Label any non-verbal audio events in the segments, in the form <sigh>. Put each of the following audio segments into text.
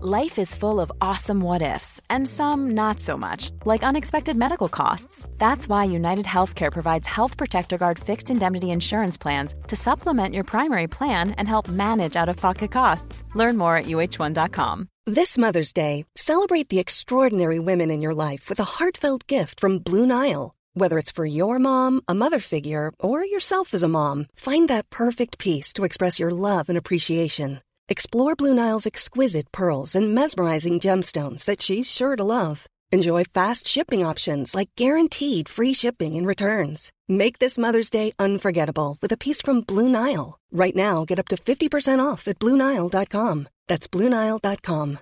Life is full of awesome what ifs, and some not so much, like unexpected medical costs. That's why United Healthcare provides Health Protector Guard fixed indemnity insurance plans to supplement your primary plan and help manage out of pocket costs. Learn more at uh1.com. This Mother's Day, celebrate the extraordinary women in your life with a heartfelt gift from Blue Nile. Whether it's for your mom, a mother figure, or yourself as a mom, find that perfect piece to express your love and appreciation. Explore Blue Nile's exquisite pearls and mesmerizing gemstones that she's sure to love. Enjoy fast shipping options like guaranteed free shipping and returns. Make this Mother's Day unforgettable with a piece from Blue Nile. Right now, get up to 50% off at BlueNile.com. That's BlueNile.com.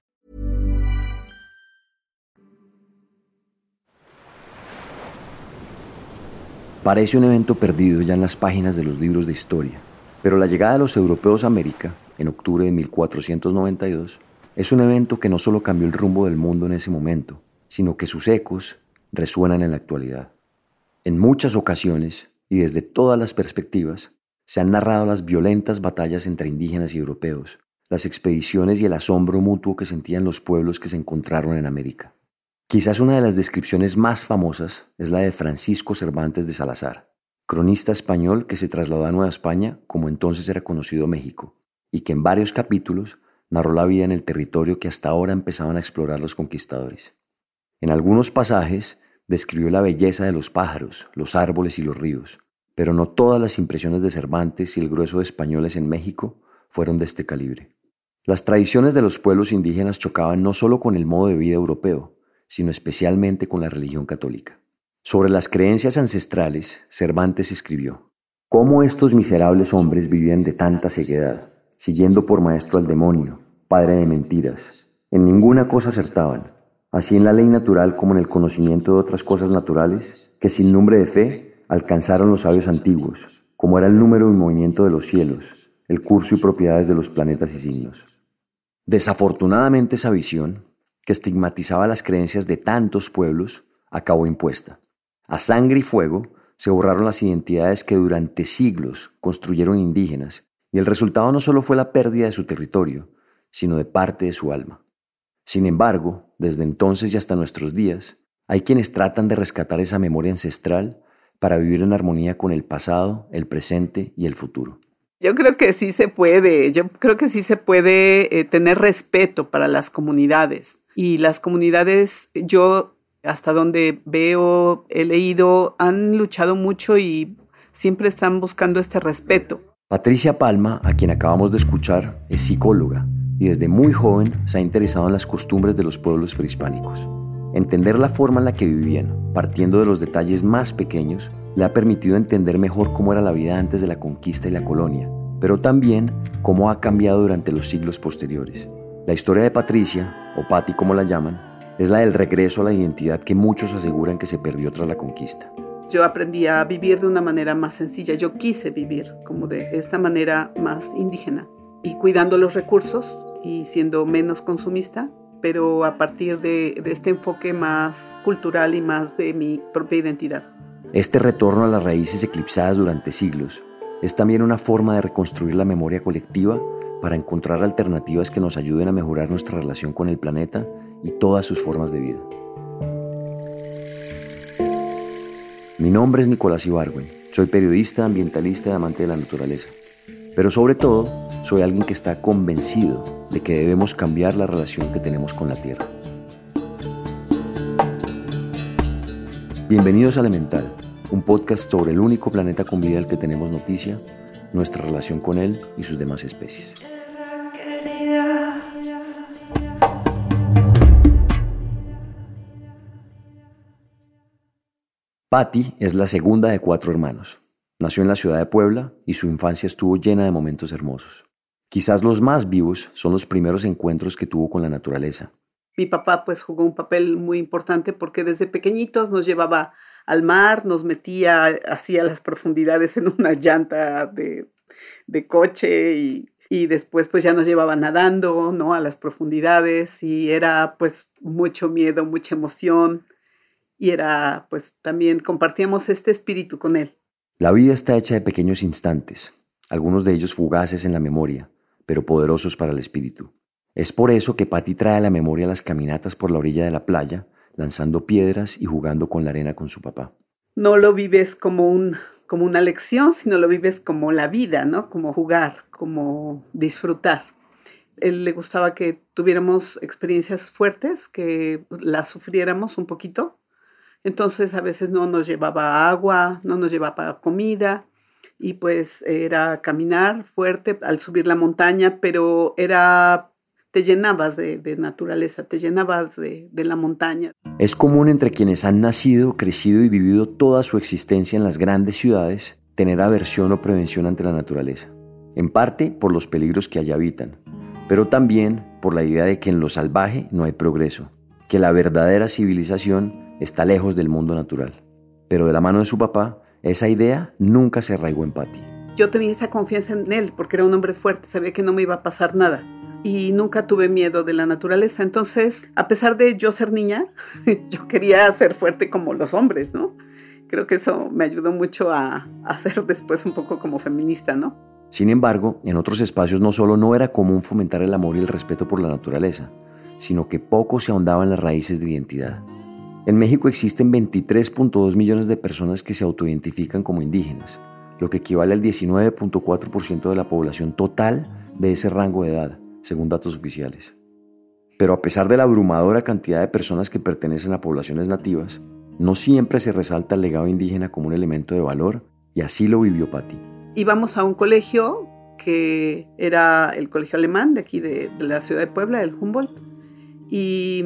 Parece un evento perdido ya en las páginas de los libros de historia, pero la llegada de los europeos a América en octubre de 1492, es un evento que no solo cambió el rumbo del mundo en ese momento, sino que sus ecos resuenan en la actualidad. En muchas ocasiones, y desde todas las perspectivas, se han narrado las violentas batallas entre indígenas y europeos, las expediciones y el asombro mutuo que sentían los pueblos que se encontraron en América. Quizás una de las descripciones más famosas es la de Francisco Cervantes de Salazar, cronista español que se trasladó a Nueva España, como entonces era conocido México, y que en varios capítulos narró la vida en el territorio que hasta ahora empezaban a explorar los conquistadores. En algunos pasajes describió la belleza de los pájaros, los árboles y los ríos, pero no todas las impresiones de Cervantes y el grueso de españoles en México fueron de este calibre. Las tradiciones de los pueblos indígenas chocaban no solo con el modo de vida europeo, sino especialmente con la religión católica. Sobre las creencias ancestrales, Cervantes escribió, ¿Cómo estos miserables hombres vivían de tanta ceguedad? Siguiendo por maestro al demonio, padre de mentiras. En ninguna cosa acertaban, así en la ley natural como en el conocimiento de otras cosas naturales, que sin nombre de fe alcanzaron los sabios antiguos, como era el número y movimiento de los cielos, el curso y propiedades de los planetas y signos. Desafortunadamente esa visión, que estigmatizaba las creencias de tantos pueblos, acabó impuesta. A sangre y fuego se borraron las identidades que durante siglos construyeron indígenas y el resultado no solo fue la pérdida de su territorio, sino de parte de su alma. Sin embargo, desde entonces y hasta nuestros días, hay quienes tratan de rescatar esa memoria ancestral para vivir en armonía con el pasado, el presente y el futuro. Yo creo que sí se puede, yo creo que sí se puede eh, tener respeto para las comunidades. Y las comunidades, yo hasta donde veo, he leído, han luchado mucho y siempre están buscando este respeto. Patricia Palma, a quien acabamos de escuchar, es psicóloga y desde muy joven se ha interesado en las costumbres de los pueblos prehispánicos. Entender la forma en la que vivían, partiendo de los detalles más pequeños, le ha permitido entender mejor cómo era la vida antes de la conquista y la colonia, pero también cómo ha cambiado durante los siglos posteriores. La historia de Patricia, o Patti como la llaman, es la del regreso a la identidad que muchos aseguran que se perdió tras la conquista. Yo aprendí a vivir de una manera más sencilla. Yo quise vivir como de esta manera más indígena y cuidando los recursos y siendo menos consumista, pero a partir de, de este enfoque más cultural y más de mi propia identidad. Este retorno a las raíces eclipsadas durante siglos es también una forma de reconstruir la memoria colectiva para encontrar alternativas que nos ayuden a mejorar nuestra relación con el planeta y todas sus formas de vida. Mi nombre es Nicolás Ibargüen. Soy periodista, ambientalista y amante de la naturaleza. Pero sobre todo, soy alguien que está convencido de que debemos cambiar la relación que tenemos con la Tierra. Bienvenidos a Elemental, un podcast sobre el único planeta con vida del que tenemos noticia, nuestra relación con él y sus demás especies. Patty es la segunda de cuatro hermanos. Nació en la ciudad de Puebla y su infancia estuvo llena de momentos hermosos. Quizás los más vivos son los primeros encuentros que tuvo con la naturaleza. Mi papá pues jugó un papel muy importante porque desde pequeñitos nos llevaba al mar, nos metía así a las profundidades en una llanta de, coche y, después pues ya nos llevaba nadando, ¿no? A las profundidades y era pues mucho miedo, mucha emoción y era pues también compartíamos este espíritu con él. La vida está hecha de pequeños instantes, algunos de ellos fugaces en la memoria, pero poderosos para el espíritu. Es por eso que Patty trae a la memoria las caminatas por la orilla de la playa, lanzando piedras y jugando con la arena con su papá. No lo vives como, un, como una lección, sino lo vives como la vida, ¿no? Como jugar, como disfrutar. Él le gustaba que tuviéramos experiencias fuertes, que las sufriéramos un poquito. Entonces a veces no nos llevaba agua, no nos llevaba comida y pues era caminar fuerte al subir la montaña, pero era te llenabas de, naturaleza, te llenabas de, de, la montaña. Es común entre quienes han nacido, crecido y vivido toda su existencia en las grandes ciudades tener aversión o prevención ante la naturaleza, en parte por los peligros que allá habitan, pero también por la idea de que en lo salvaje no hay progreso, que la verdadera civilización está lejos del mundo natural. Pero de la mano de su papá, esa idea nunca se arraigó en Patty. Yo tenía esa confianza en él porque era un hombre fuerte, sabía que no me iba a pasar nada y nunca tuve miedo de la naturaleza. Entonces, a pesar de yo ser niña, <laughs> yo quería ser fuerte como los hombres, ¿no? Creo que eso me ayudó mucho a, a ser después un poco como feminista, ¿no? Sin embargo, en otros espacios no solo no era común fomentar el amor y el respeto por la naturaleza, sino que poco se ahondaba en las raíces de identidad. En México existen 23.2 millones de personas que se autoidentifican como indígenas, lo que equivale al 19.4% de la población total de ese rango de edad según datos oficiales. Pero a pesar de la abrumadora cantidad de personas que pertenecen a poblaciones nativas, no siempre se resalta el legado indígena como un elemento de valor y así lo vivió Patti. Íbamos a un colegio que era el colegio alemán de aquí de, de la ciudad de Puebla, el Humboldt, y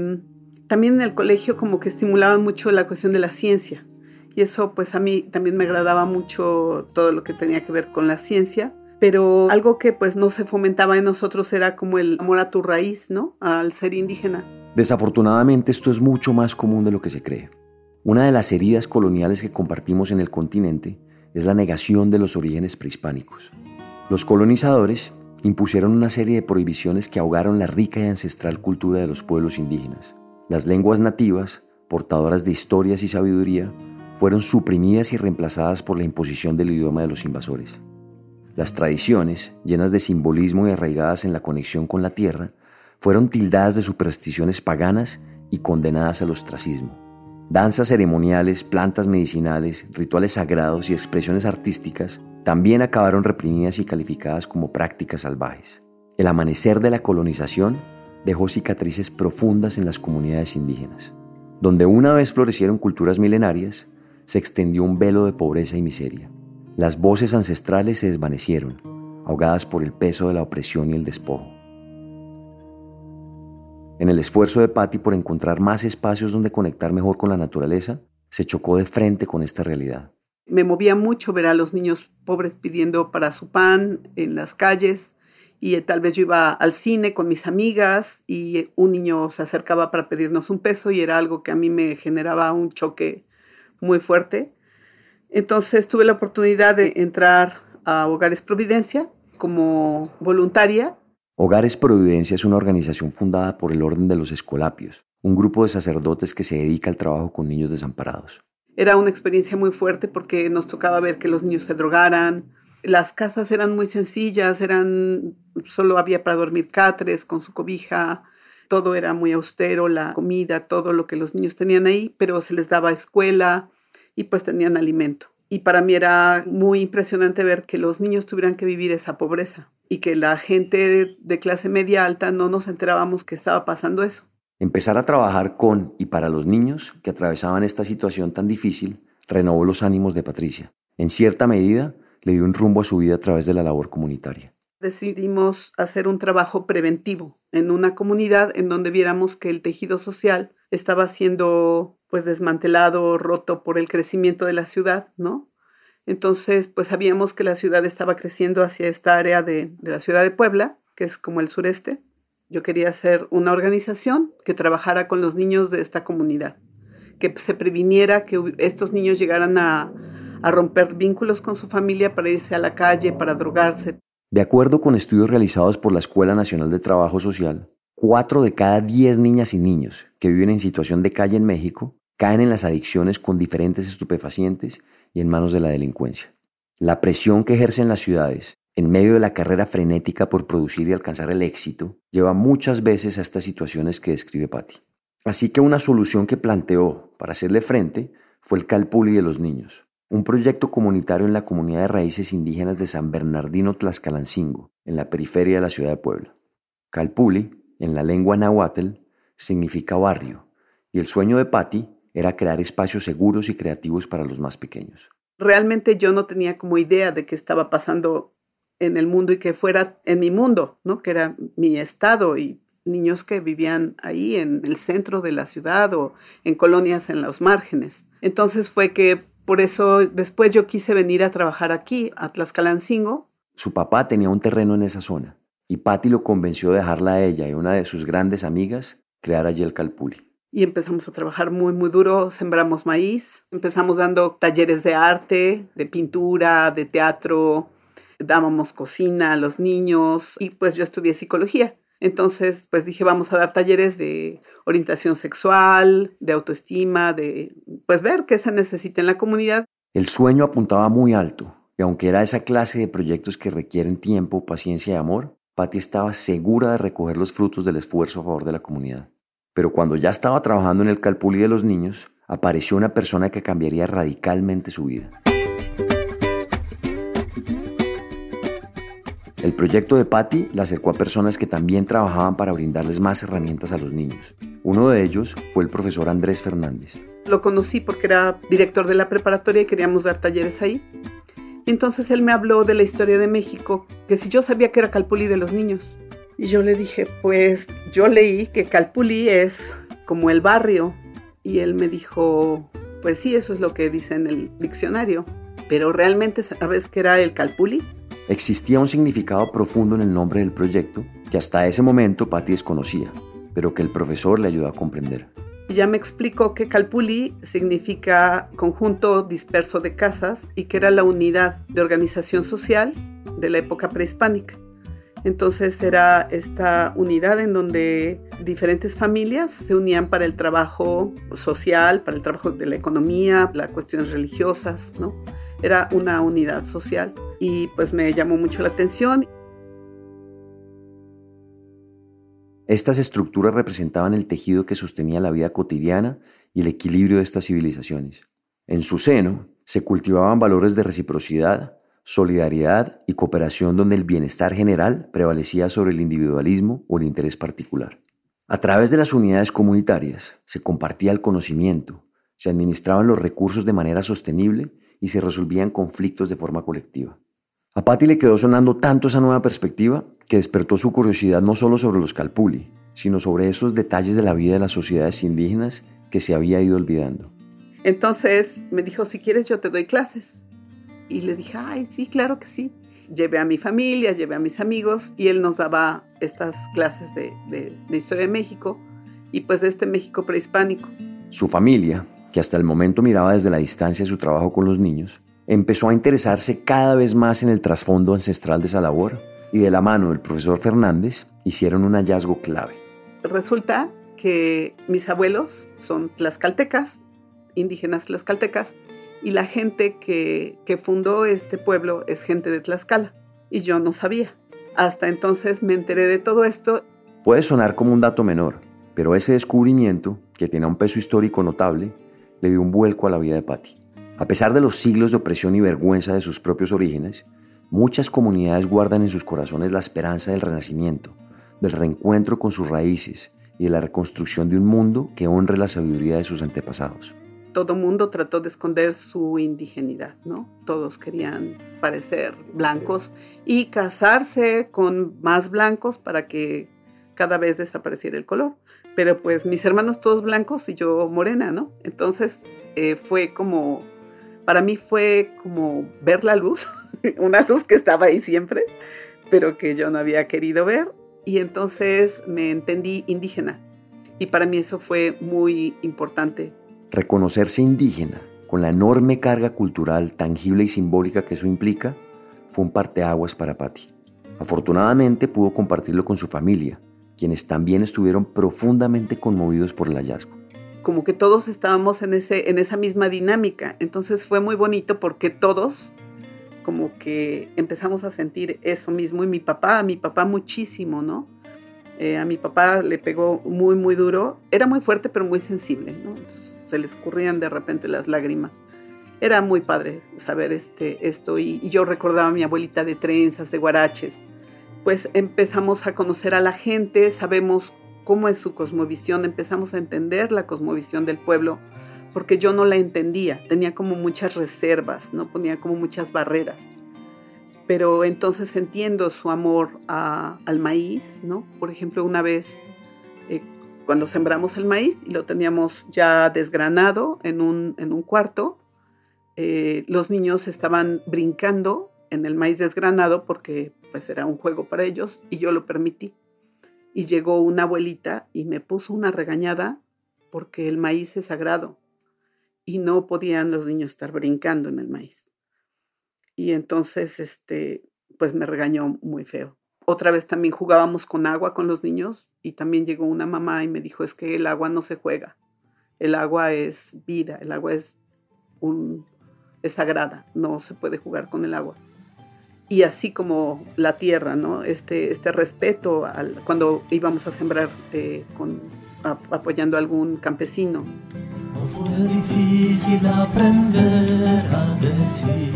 también en el colegio como que estimulaban mucho la cuestión de la ciencia. Y eso pues a mí también me agradaba mucho todo lo que tenía que ver con la ciencia pero algo que pues no se fomentaba en nosotros era como el amor a tu raíz, ¿no? Al ser indígena. Desafortunadamente esto es mucho más común de lo que se cree. Una de las heridas coloniales que compartimos en el continente es la negación de los orígenes prehispánicos. Los colonizadores impusieron una serie de prohibiciones que ahogaron la rica y ancestral cultura de los pueblos indígenas. Las lenguas nativas, portadoras de historias y sabiduría, fueron suprimidas y reemplazadas por la imposición del idioma de los invasores. Las tradiciones, llenas de simbolismo y arraigadas en la conexión con la tierra, fueron tildadas de supersticiones paganas y condenadas al ostracismo. Danzas ceremoniales, plantas medicinales, rituales sagrados y expresiones artísticas también acabaron reprimidas y calificadas como prácticas salvajes. El amanecer de la colonización dejó cicatrices profundas en las comunidades indígenas. Donde una vez florecieron culturas milenarias, se extendió un velo de pobreza y miseria. Las voces ancestrales se desvanecieron, ahogadas por el peso de la opresión y el despojo. En el esfuerzo de Patty por encontrar más espacios donde conectar mejor con la naturaleza, se chocó de frente con esta realidad. Me movía mucho ver a los niños pobres pidiendo para su pan en las calles y eh, tal vez yo iba al cine con mis amigas y un niño se acercaba para pedirnos un peso y era algo que a mí me generaba un choque muy fuerte entonces tuve la oportunidad de entrar a Hogares Providencia como voluntaria. Hogares Providencia es una organización fundada por el Orden de los Escolapios, un grupo de sacerdotes que se dedica al trabajo con niños desamparados. Era una experiencia muy fuerte porque nos tocaba ver que los niños se drogaran. Las casas eran muy sencillas, eran solo había para dormir catres con su cobija, todo era muy austero, la comida, todo lo que los niños tenían ahí, pero se les daba escuela, y pues tenían alimento. Y para mí era muy impresionante ver que los niños tuvieran que vivir esa pobreza y que la gente de, clase media alta no nos enterábamos que estaba pasando eso. Empezar a trabajar con y para los niños que atravesaban esta situación tan difícil renovó los ánimos de Patricia. En cierta medida, le dio un rumbo a su vida a través de la labor comunitaria. Decidimos hacer un trabajo preventivo en una comunidad en donde viéramos que el tejido social estaba siendo pues desmantelado, roto por el crecimiento de la ciudad, ¿no? Entonces, pues sabíamos que la ciudad estaba creciendo hacia esta área de, de la ciudad de Puebla, que es como el sureste. Yo quería hacer una organización que trabajara con los niños de esta comunidad, que se previniera que estos niños llegaran a, a romper vínculos con su familia para irse a la calle, para drogarse. De acuerdo con estudios realizados por la Escuela Nacional de Trabajo Social, cuatro de cada diez niñas y niños que viven en situación de calle en México caen en las adicciones con diferentes estupefacientes y en manos de la delincuencia. La presión que ejercen las ciudades en medio de la carrera frenética por producir y alcanzar el éxito lleva muchas veces a estas situaciones que describe Patti. Así que una solución que planteó para hacerle frente fue el Calpuli de los niños, un proyecto comunitario en la comunidad de raíces indígenas de San Bernardino Tlaxcalancingo, en la periferia de la ciudad de Puebla. Calpuli, en la lengua nahuatl, significa barrio, y el sueño de Patti era crear espacios seguros y creativos para los más pequeños. Realmente yo no tenía como idea de qué estaba pasando en el mundo y que fuera en mi mundo, ¿no? Que era mi estado y niños que vivían ahí en el centro de la ciudad o en colonias en los márgenes. Entonces fue que por eso después yo quise venir a trabajar aquí, a Tlaxcalancingo. Su papá tenía un terreno en esa zona y Patti lo convenció de dejarla a ella y una de sus grandes amigas crear allí el Calpuli. Y empezamos a trabajar muy, muy duro, sembramos maíz, empezamos dando talleres de arte, de pintura, de teatro, dábamos cocina a los niños y pues yo estudié psicología. Entonces, pues dije, vamos a dar talleres de orientación sexual, de autoestima, de pues ver qué se necesita en la comunidad. El sueño apuntaba muy alto, y aunque era esa clase de proyectos que requieren tiempo, paciencia y amor, Patti estaba segura de recoger los frutos del esfuerzo a favor de la comunidad. Pero cuando ya estaba trabajando en el Calpuli de los niños, apareció una persona que cambiaría radicalmente su vida. El proyecto de Patty la acercó a personas que también trabajaban para brindarles más herramientas a los niños. Uno de ellos fue el profesor Andrés Fernández. Lo conocí porque era director de la preparatoria y queríamos dar talleres ahí. Entonces él me habló de la historia de México, que si yo sabía que era Calpulí de los niños. Y yo le dije, pues yo leí que Calpulí es como el barrio. Y él me dijo, pues sí, eso es lo que dice en el diccionario. Pero realmente, ¿sabes qué era el Calpulí? Existía un significado profundo en el nombre del proyecto que hasta ese momento Patti desconocía, pero que el profesor le ayudó a comprender. Ya me explicó que Calpuli significa conjunto disperso de casas y que era la unidad de organización social de la época prehispánica. Entonces era esta unidad en donde diferentes familias se unían para el trabajo social, para el trabajo de la economía, las cuestiones religiosas, ¿no? Era una unidad social y pues me llamó mucho la atención. Estas estructuras representaban el tejido que sostenía la vida cotidiana y el equilibrio de estas civilizaciones. En su seno se cultivaban valores de reciprocidad, solidaridad y cooperación donde el bienestar general prevalecía sobre el individualismo o el interés particular. A través de las unidades comunitarias se compartía el conocimiento, se administraban los recursos de manera sostenible y se resolvían conflictos de forma colectiva. A Patti le quedó sonando tanto esa nueva perspectiva que despertó su curiosidad no solo sobre los Calpuli, sino sobre esos detalles de la vida de las sociedades indígenas que se había ido olvidando. Entonces me dijo, si quieres yo te doy clases. Y le dije, ay, sí, claro que sí. Llevé a mi familia, llevé a mis amigos y él nos daba estas clases de, de historia de México y pues de este México prehispánico. Su familia, que hasta el momento miraba desde la distancia su trabajo con los niños, empezó a interesarse cada vez más en el trasfondo ancestral de esa labor y de la mano del profesor Fernández hicieron un hallazgo clave. Resulta que mis abuelos son tlaxcaltecas, indígenas tlaxcaltecas, y la gente que, que fundó este pueblo es gente de Tlaxcala. Y yo no sabía. Hasta entonces me enteré de todo esto. Puede sonar como un dato menor, pero ese descubrimiento, que tiene un peso histórico notable, le dio un vuelco a la vida de Patti. A pesar de los siglos de opresión y vergüenza de sus propios orígenes, muchas comunidades guardan en sus corazones la esperanza del renacimiento, del reencuentro con sus raíces y de la reconstrucción de un mundo que honre la sabiduría de sus antepasados. Todo mundo trató de esconder su indigenidad, ¿no? Todos querían parecer blancos y casarse con más blancos para que cada vez desapareciera el color. Pero pues mis hermanos todos blancos y yo morena, ¿no? Entonces eh, fue como para mí fue como ver la luz, <laughs> una luz que estaba ahí siempre, pero que yo no había querido ver. Y entonces me entendí indígena. Y para mí eso fue muy importante. Reconocerse indígena, con la enorme carga cultural, tangible y simbólica que eso implica, fue un parteaguas para Patti. Afortunadamente pudo compartirlo con su familia, quienes también estuvieron profundamente conmovidos por el hallazgo. Como que todos estábamos en, ese, en esa misma dinámica, entonces fue muy bonito porque todos como que empezamos a sentir eso mismo y mi papá, a mi papá muchísimo, ¿no? Eh, a mi papá le pegó muy, muy duro, era muy fuerte pero muy sensible, ¿no? se le escurrían de repente las lágrimas. Era muy padre saber este, esto y, y yo recordaba a mi abuelita de trenzas, de guaraches, pues empezamos a conocer a la gente, sabemos cómo es su cosmovisión, empezamos a entender la cosmovisión del pueblo, porque yo no la entendía, tenía como muchas reservas, no ponía como muchas barreras. Pero entonces entiendo su amor al maíz, ¿no? Por ejemplo, una vez eh, cuando sembramos el maíz y lo teníamos ya desgranado en un, en un cuarto, eh, los niños estaban brincando en el maíz desgranado porque pues era un juego para ellos y yo lo permití. Y llegó una abuelita y me puso una regañada porque el maíz es sagrado y no podían los niños estar brincando en el maíz. Y entonces, este, pues me regañó muy feo. Otra vez también jugábamos con agua con los niños y también llegó una mamá y me dijo, es que el agua no se juega, el agua es vida, el agua es, un, es sagrada, no se puede jugar con el agua y así como la tierra, ¿no? Este, este respeto al, cuando íbamos a sembrar eh, con, apoyando a algún campesino. fue difícil aprender a decir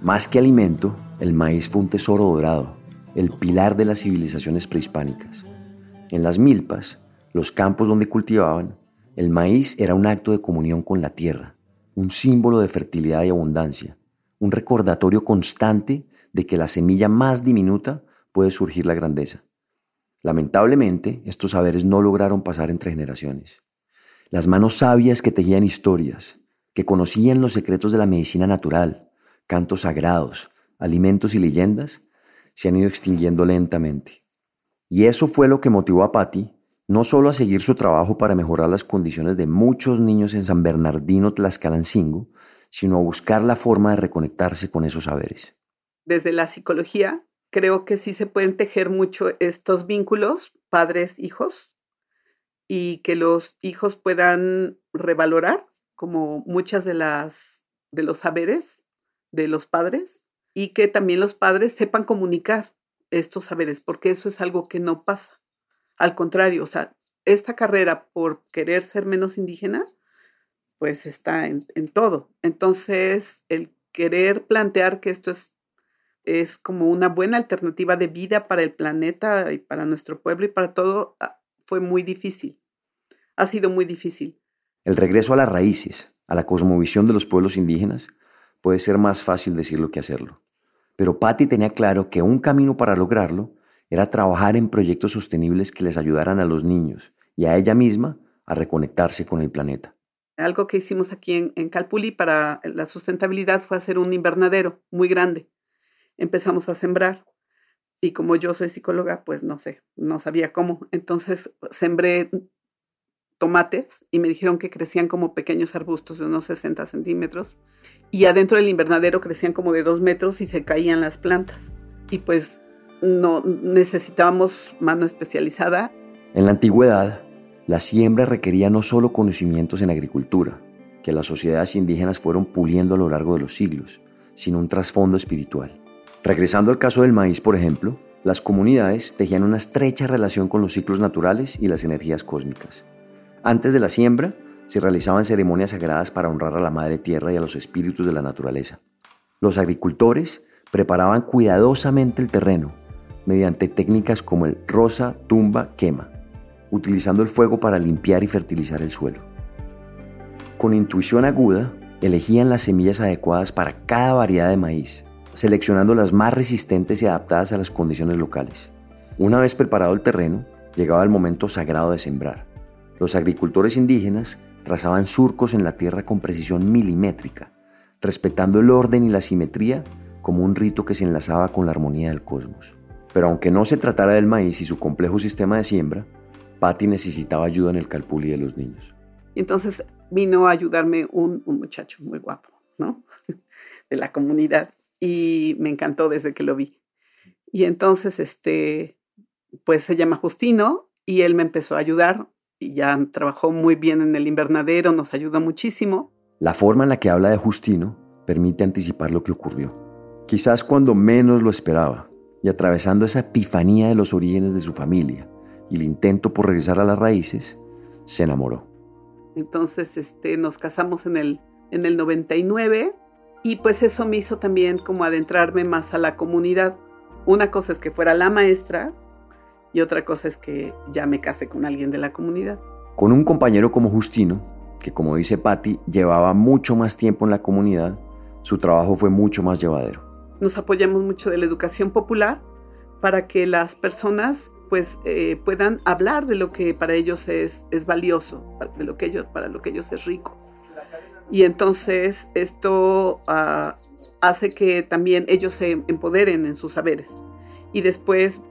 Más que alimento, el maíz fue un tesoro dorado, el pilar de las civilizaciones prehispánicas. En las milpas, los campos donde cultivaban, el maíz era un acto de comunión con la tierra un símbolo de fertilidad y abundancia, un recordatorio constante de que la semilla más diminuta puede surgir la grandeza. Lamentablemente, estos saberes no lograron pasar entre generaciones. Las manos sabias que tejían historias, que conocían los secretos de la medicina natural, cantos sagrados, alimentos y leyendas, se han ido extinguiendo lentamente. Y eso fue lo que motivó a Patty no solo a seguir su trabajo para mejorar las condiciones de muchos niños en San Bernardino Tlaxcalancingo, sino a buscar la forma de reconectarse con esos saberes. Desde la psicología, creo que sí se pueden tejer mucho estos vínculos padres-hijos y que los hijos puedan revalorar como muchas de las de los saberes de los padres y que también los padres sepan comunicar estos saberes, porque eso es algo que no pasa. Al contrario, o sea, esta carrera por querer ser menos indígena, pues está en, todo. Entonces, el querer plantear que esto es, es como una buena alternativa de vida para el planeta y para nuestro pueblo y para todo, ah, fue muy difícil. Ha sido muy difícil. El regreso a las raíces, a la cosmovisión de los pueblos indígenas, puede ser más fácil decirlo que hacerlo. Pero Patty tenía claro que un camino para lograrlo era trabajar en proyectos sostenibles que les ayudaran a los niños y a ella misma a reconectarse con el planeta. Algo que hicimos aquí en, en Calpuli para la sustentabilidad fue hacer un invernadero muy grande. Empezamos a sembrar y como yo soy psicóloga, pues no sé, no sabía cómo. Entonces sembré tomates y me dijeron que crecían como pequeños arbustos de unos 60 centímetros y adentro del invernadero crecían como de dos metros y se caían las plantas. Y pues no necesitábamos mano especializada. En la antigüedad, la siembra requería no solo conocimientos en agricultura, que las sociedades indígenas fueron puliendo a lo largo de los siglos, sino un trasfondo espiritual. Regresando al caso del maíz, por ejemplo, las comunidades tejían una estrecha relación con los ciclos naturales y las energías cósmicas. Antes de la siembra, se realizaban ceremonias sagradas para honrar a la Madre Tierra y a los espíritus de la naturaleza. Los agricultores preparaban cuidadosamente el terreno mediante técnicas como el rosa, tumba, quema, utilizando el fuego para limpiar y fertilizar el suelo. Con intuición aguda, elegían las semillas adecuadas para cada variedad de maíz, seleccionando las más resistentes y adaptadas a las condiciones locales. Una vez preparado el terreno, llegaba el momento sagrado de sembrar. Los agricultores indígenas trazaban surcos en la tierra con precisión milimétrica, respetando el orden y la simetría como un rito que se enlazaba con la armonía del cosmos. Pero aunque no se tratara del maíz y su complejo sistema de siembra, Patty necesitaba ayuda en el calpulli de los niños. Y entonces vino a ayudarme un, un muchacho muy guapo, ¿no? <laughs> De la comunidad. Y me encantó desde que lo vi. Y entonces, este, pues se llama Justino y él me empezó a ayudar y ya trabajó muy bien en el invernadero, nos ayudó muchísimo. La forma en la que habla de Justino permite anticipar lo que ocurrió. Quizás cuando menos lo esperaba y atravesando esa epifanía de los orígenes de su familia y el intento por regresar a las raíces, se enamoró. Entonces este, nos casamos en el, en el 99 y pues eso me hizo también como adentrarme más a la comunidad. Una cosa es que fuera la maestra y otra cosa es que ya me casé con alguien de la comunidad. Con un compañero como Justino, que como dice Patti, llevaba mucho más tiempo en la comunidad, su trabajo fue mucho más llevadero. Nos apoyamos mucho de la educación popular para que las personas pues eh, puedan hablar de lo que para ellos es, es valioso, de lo que ellos, para lo que ellos es rico. Y entonces esto uh, hace que también ellos se empoderen en sus saberes. Y después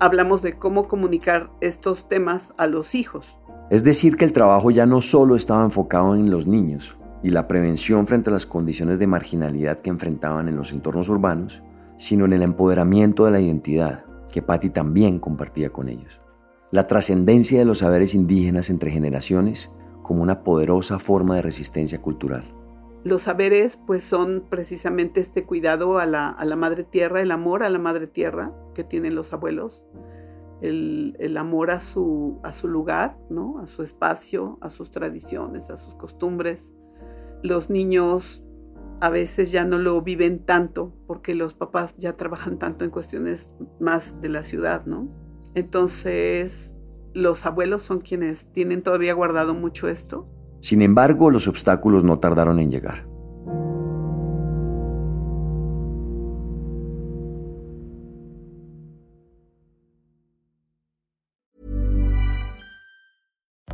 hablamos de cómo comunicar estos temas a los hijos. Es decir, que el trabajo ya no solo estaba enfocado en los niños y la prevención frente a las condiciones de marginalidad que enfrentaban en los entornos urbanos, sino en el empoderamiento de la identidad, que Patti también compartía con ellos. La trascendencia de los saberes indígenas entre generaciones como una poderosa forma de resistencia cultural. Los saberes pues son precisamente este cuidado a la, madre tierra, el amor a la madre tierra que tienen los abuelos, el, amor a su, a su lugar, ¿no? a su espacio, a sus tradiciones, a sus costumbres. Los niños a veces ya no lo viven tanto porque los papás ya trabajan tanto en cuestiones más de la ciudad, ¿no? Entonces, los abuelos son quienes tienen todavía guardado mucho esto sin embargo, los obstáculos no tardaron en llegar.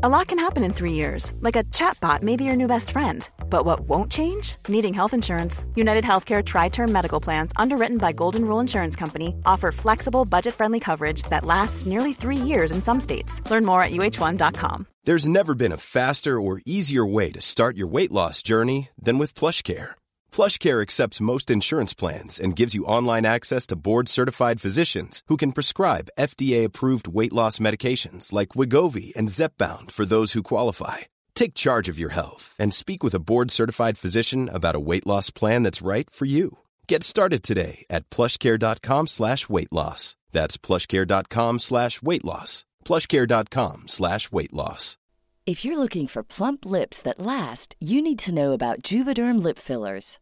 A lot can happen in three years, like a chatbot may be your new best friend. But what won't change? Needing health insurance. United Healthcare Tri Term Medical Plans, underwritten by Golden Rule Insurance Company, offer flexible, budget friendly coverage that lasts nearly three years in some states. Learn more at uh1.com. There's never been a faster or easier way to start your weight loss journey than with PlushCare. PlushCare accepts most insurance plans and gives you online access to board-certified physicians who can prescribe FDA-approved weight loss medications like Wigovi and Zepbound for those who qualify. Take charge of your health and speak with a board-certified physician about a weight loss plan that's right for you. Get started today at plushcare.com slash weight loss. That's plushcare.com slash weight loss plushcare.com slash weight loss. If you're looking for plump lips that last, you need to know about Juvederm lip fillers.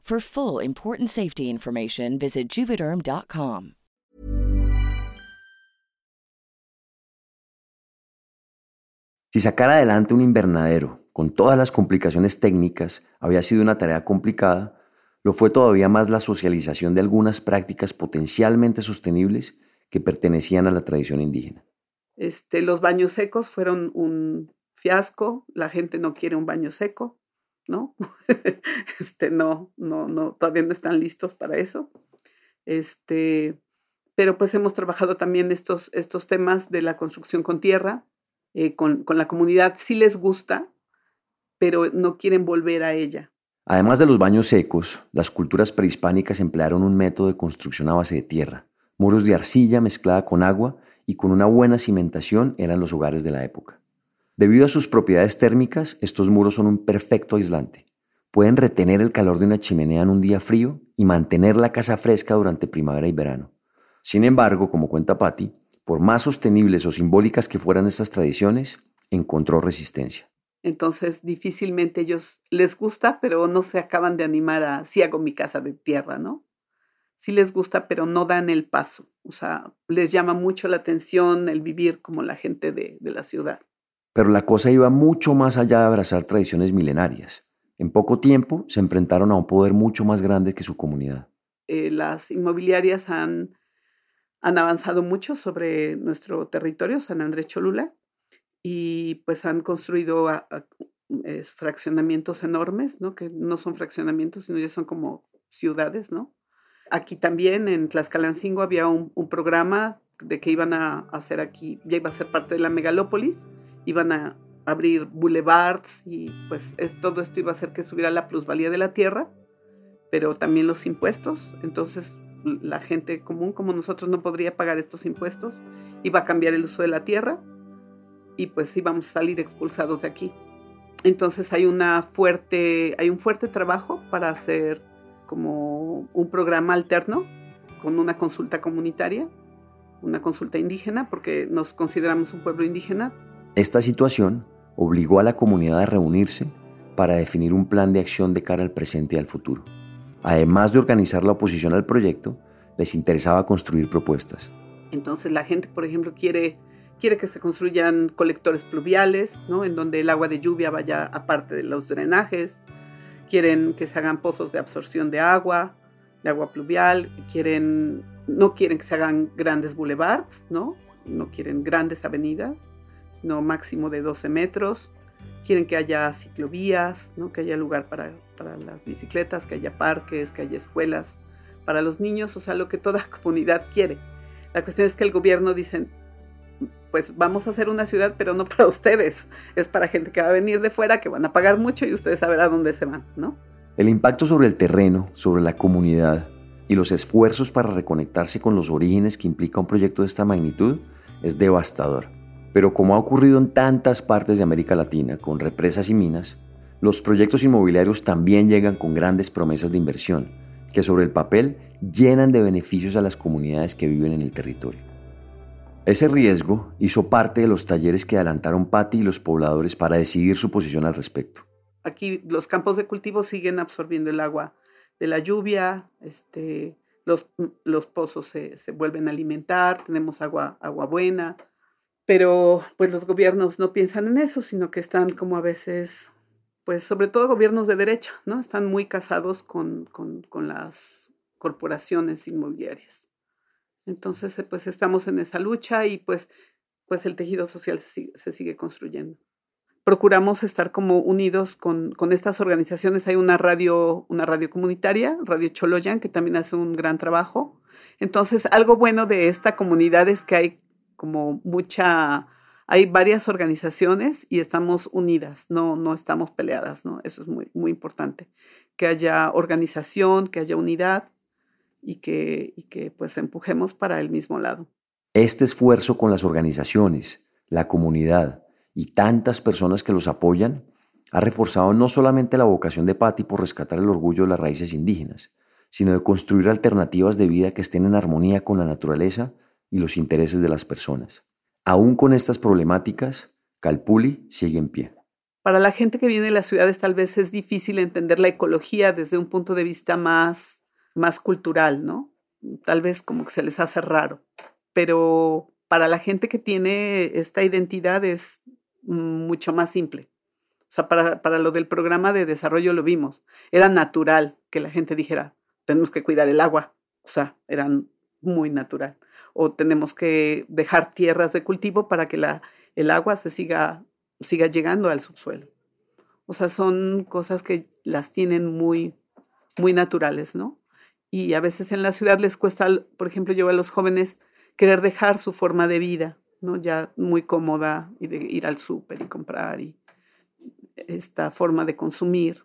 For full important safety information, visit juvederm.com. Si sacar adelante un invernadero con todas las complicaciones técnicas había sido una tarea complicada, lo fue todavía más la socialización de algunas prácticas potencialmente sostenibles que pertenecían a la tradición indígena. Este, los baños secos fueron un fiasco, la gente no quiere un baño seco. ¿No? <laughs> este, no, no, no, todavía no están listos para eso. Este, pero pues hemos trabajado también estos, estos temas de la construcción con tierra, eh, con, con, la comunidad. Sí les gusta, pero no quieren volver a ella. Además de los baños secos, las culturas prehispánicas emplearon un método de construcción a base de tierra. Muros de arcilla mezclada con agua y con una buena cimentación eran los hogares de la época. Debido a sus propiedades térmicas, estos muros son un perfecto aislante. Pueden retener el calor de una chimenea en un día frío y mantener la casa fresca durante primavera y verano. Sin embargo, como cuenta Patti, por más sostenibles o simbólicas que fueran estas tradiciones, encontró resistencia. Entonces, difícilmente ellos les gusta, pero no se acaban de animar a, si hago mi casa de tierra, ¿no? Sí les gusta, pero no dan el paso. O sea, les llama mucho la atención el vivir como la gente de, de la ciudad. Pero la cosa iba mucho más allá de abrazar tradiciones milenarias. En poco tiempo se enfrentaron a un poder mucho más grande que su comunidad. Eh, las inmobiliarias han, han avanzado mucho sobre nuestro territorio, San Andrés Cholula, y pues han construido fraccionamientos enormes, ¿no? Que no son fraccionamientos, sino ya son como ciudades, ¿no? Aquí también en Tlaxcalancingo había un, programa de que iban a hacer aquí, ya iba a ser parte de la megalópolis, iban a abrir boulevards y pues todo esto iba a hacer que subiera la plusvalía de la tierra, pero también los impuestos. Entonces la gente común como nosotros no podría pagar estos impuestos, iba a cambiar el uso de la tierra y pues íbamos a salir expulsados de aquí. Entonces hay, una fuerte, hay un fuerte trabajo para hacer como un programa alterno con una consulta comunitaria, una consulta indígena, porque nos consideramos un pueblo indígena. Esta situación obligó a la comunidad a reunirse para definir un plan de acción de cara al presente y al futuro. Además de organizar la oposición al proyecto, les interesaba construir propuestas. Entonces la gente, por ejemplo, quiere quiere que se construyan colectores pluviales, ¿no? en donde el agua de lluvia vaya aparte de los drenajes. Quieren que se hagan pozos de absorción de agua, de agua pluvial. Quieren, no quieren que se hagan grandes boulevards, ¿no? no quieren grandes avenidas, sino máximo de 12 metros. Quieren que haya ciclovías, ¿no? que haya lugar para, para las bicicletas, que haya parques, que haya escuelas para los niños, o sea, lo que toda <laughs> comunidad quiere. La cuestión es que el gobierno dice, pues vamos a hacer una ciudad, pero no <laughs> para ustedes, es para gente que va a venir de fuera, que van a pagar mucho y ustedes saben a dónde se van, ¿no? El impacto sobre el terreno, sobre la comunidad y los esfuerzos para reconectarse con los orígenes que implica un proyecto de esta magnitud es devastador. Pero como ha ocurrido en tantas partes de América Latina con represas y minas, los proyectos inmobiliarios también llegan con grandes promesas de inversión, que sobre el papel llenan de beneficios a las comunidades que viven en el territorio. Ese riesgo hizo parte de los talleres que adelantaron Patti y los pobladores para decidir su posición al respecto. Aquí los campos de cultivo siguen absorbiendo el agua de la lluvia, este, los, pozos se, se, vuelven a alimentar, tenemos agua, agua buena, pero pues los gobiernos no piensan en eso, sino que están como a veces, pues sobre todo gobiernos de derecha, ¿no? Están muy casados con, con, las corporaciones inmobiliarias. Entonces, eh, pues estamos en esa lucha y pues, pues el tejido social se sigue, construyendo. Procuramos estar como unidos con, con, estas organizaciones. Hay una radio, una radio comunitaria, Radio Choloyan, que también hace un gran trabajo. Entonces, algo bueno de esta comunidad es que hay como mucha, hay varias organizaciones y estamos unidas, no, no estamos peleadas, ¿no? Eso es muy, muy importante. Que haya organización, que haya unidad y que, y que pues empujemos para el mismo lado. Este esfuerzo con las organizaciones, la comunidad y tantas personas que los apoyan ha reforzado no solamente la vocación de Patti por rescatar el orgullo de las raíces indígenas, sino de construir alternativas de vida que estén en armonía con la naturaleza y los intereses de las personas. Aún con estas problemáticas, Calpuli sigue en pie. Para la gente que viene de las ciudades tal vez es difícil entender la ecología desde un punto de vista más más cultural, ¿no? Tal vez como que se les hace raro, pero para la gente que tiene esta identidad es mucho más simple. O sea, para, para lo del programa de desarrollo lo vimos. Era natural que la gente dijera, tenemos que cuidar el agua. O sea, eran muy natural. O tenemos que dejar tierras de cultivo para que la, el agua se siga, siga llegando al subsuelo. O sea, son cosas que las tienen muy, muy naturales, ¿no? y a veces en la ciudad les cuesta, por ejemplo, yo a los jóvenes querer dejar su forma de vida, ¿no? Ya muy cómoda y de ir al súper y comprar y esta forma de consumir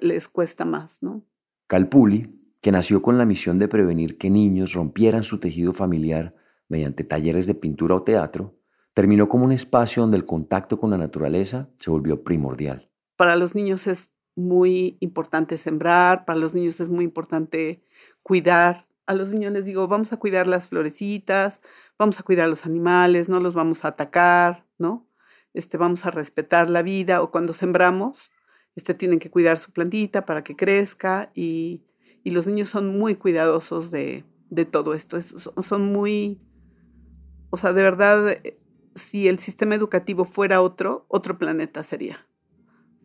les cuesta más, ¿no? Calpuli, que nació con la misión de prevenir que niños rompieran su tejido familiar mediante talleres de pintura o teatro, terminó como un espacio donde el contacto con la naturaleza se volvió primordial. Para los niños es muy importante sembrar, para los niños es muy importante cuidar. A los niños les digo, vamos a cuidar las florecitas, vamos a cuidar los animales, no los vamos a atacar, ¿no? Este, vamos a respetar la vida o cuando sembramos, este, tienen que cuidar su plantita para que crezca y, y los niños son muy cuidadosos de, de todo esto, son muy, o sea, de verdad, si el sistema educativo fuera otro, otro planeta sería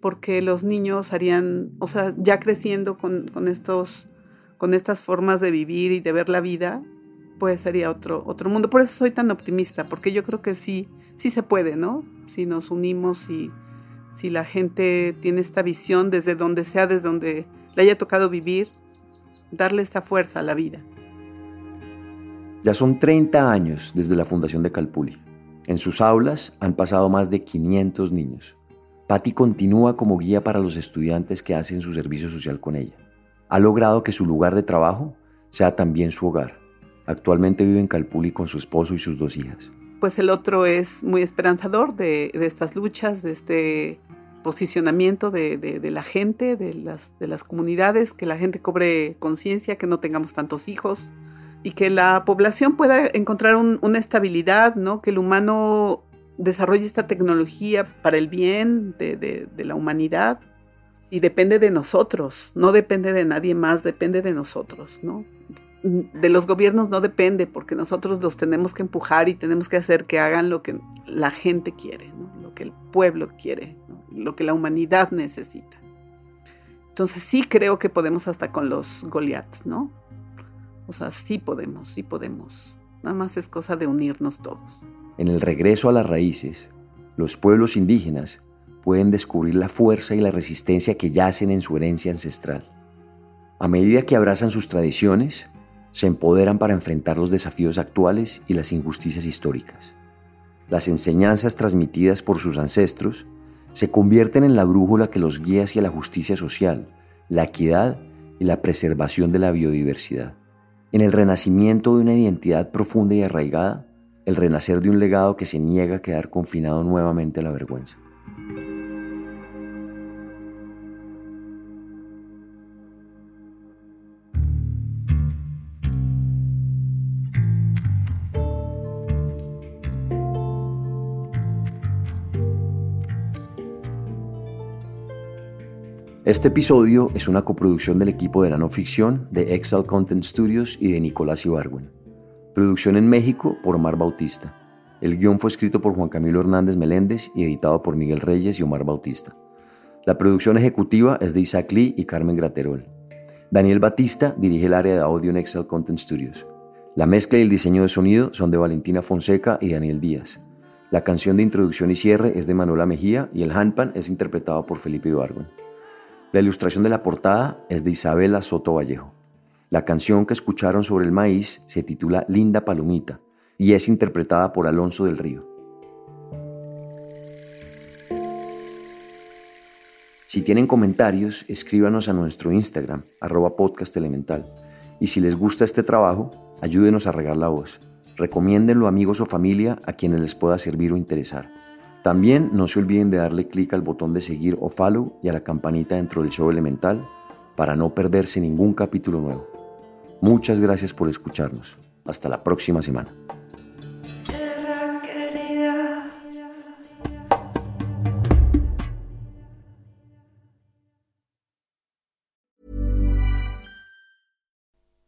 porque los niños harían, o sea, ya creciendo con, con, estos, con estas formas de vivir y de ver la vida, pues sería otro, otro mundo. Por eso soy tan optimista, porque yo creo que sí, sí se puede, ¿no? Si nos unimos y si la gente tiene esta visión desde donde sea, desde donde le haya tocado vivir, darle esta fuerza a la vida. Ya son 30 años desde la fundación de Calpuli. En sus aulas han pasado más de 500 niños. Patti continúa como guía para los estudiantes que hacen su servicio social con ella. Ha logrado que su lugar de trabajo sea también su hogar. Actualmente vive en Calpuli con su esposo y sus dos hijas. Pues el otro es muy esperanzador de, estas luchas, de este posicionamiento de, la gente, de las, de las comunidades, que la gente cobre conciencia, que no tengamos tantos hijos y que la población pueda encontrar una estabilidad, ¿no? que el humano desarrolle esta tecnología para el bien de, la humanidad y depende de nosotros, no depende de nadie más, depende de nosotros, ¿no? De los gobiernos no depende porque nosotros los tenemos que empujar y tenemos que hacer que hagan lo que la gente quiere, lo que el pueblo quiere, lo que la humanidad necesita. Entonces sí creo que podemos hasta con los Goliaths, ¿no? O sea, sí podemos, sí podemos. Nada más es cosa de unirnos todos. En el regreso a las raíces, los pueblos indígenas pueden descubrir la fuerza y la resistencia que yacen en su herencia ancestral. A medida que abrazan sus tradiciones, se empoderan para enfrentar los desafíos actuales y las injusticias históricas. Las enseñanzas transmitidas por sus ancestros se convierten en la brújula que los guía hacia la justicia social, la equidad y la preservación de la biodiversidad. En el renacimiento de una identidad profunda y arraigada, el renacer de un legado que se niega a quedar confinado nuevamente a la vergüenza. Este episodio es una coproducción del equipo de la no ficción de Excel Content Studios y de Nicolás Ibargüen. Producción en México por Omar Bautista. El guion fue escrito por Juan Camilo Hernández Meléndez y editado por Miguel Reyes y Omar Bautista. La producción ejecutiva es de Isaac Lee y Carmen Graterol. Daniel Batista dirige el área de audio en Excel Content Studios. La mezcla y el diseño de sonido son de Valentina Fonseca y Daniel Díaz. La canción de introducción y cierre es de Manuela Mejía y el handpan es interpretado por Felipe Ibargüen. La ilustración de la portada es de Isabela Soto Vallejo. La canción que escucharon sobre el maíz se titula Linda Palomita y es interpretada por Alonso del Río. Si tienen comentarios, escríbanos a nuestro Instagram, arroba podcast elemental. Y si les gusta este trabajo, ayúdenos a regar la voz. Recomiéndenlo a amigos o familia a quienes les pueda servir o interesar. También no se olviden de darle clic al botón de seguir o follow y a la campanita dentro del show elemental para no perderse ningún capítulo nuevo. Muchas gracias por escucharnos. Hasta la próxima semana.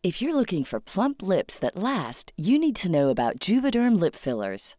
If you're looking for plump lips that last, you need to know about Juvederm lip fillers.